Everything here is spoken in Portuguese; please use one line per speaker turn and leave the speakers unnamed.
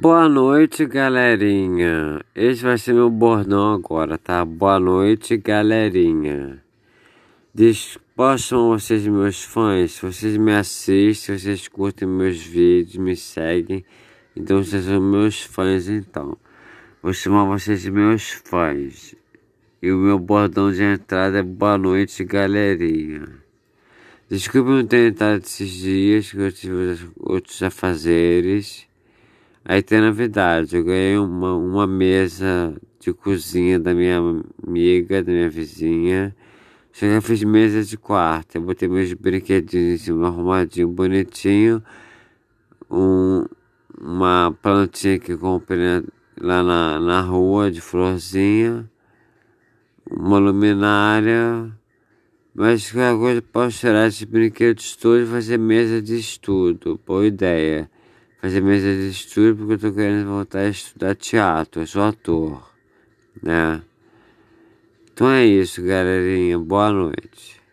Boa noite, galerinha. Esse vai ser meu bordão agora, tá? Boa noite, galerinha. Possam vocês, meus fãs, vocês me assistem, vocês curtem meus vídeos, me seguem. Então vocês são meus fãs, então. Vou chamar vocês meus fãs. E o meu bordão de entrada é boa noite, galerinha. Desculpe não ter entrado esses dias, que eu tive outros afazeres. Aí tem novidade, eu ganhei uma, uma mesa de cozinha da minha amiga, da minha vizinha. Eu fiz mesa de quarto, eu botei meus brinquedinhos em cima, arrumadinho, bonitinho. Um, uma plantinha que comprei lá na, na rua de florzinha. Uma luminária. Mas qualquer coisa posso tirar esses brinquedos todos e fazer mesa de estudo. Boa ideia fazer mesa de estudo porque eu tô querendo voltar a estudar teatro, eu sou ator, né? Então é isso, galerinha. Boa noite.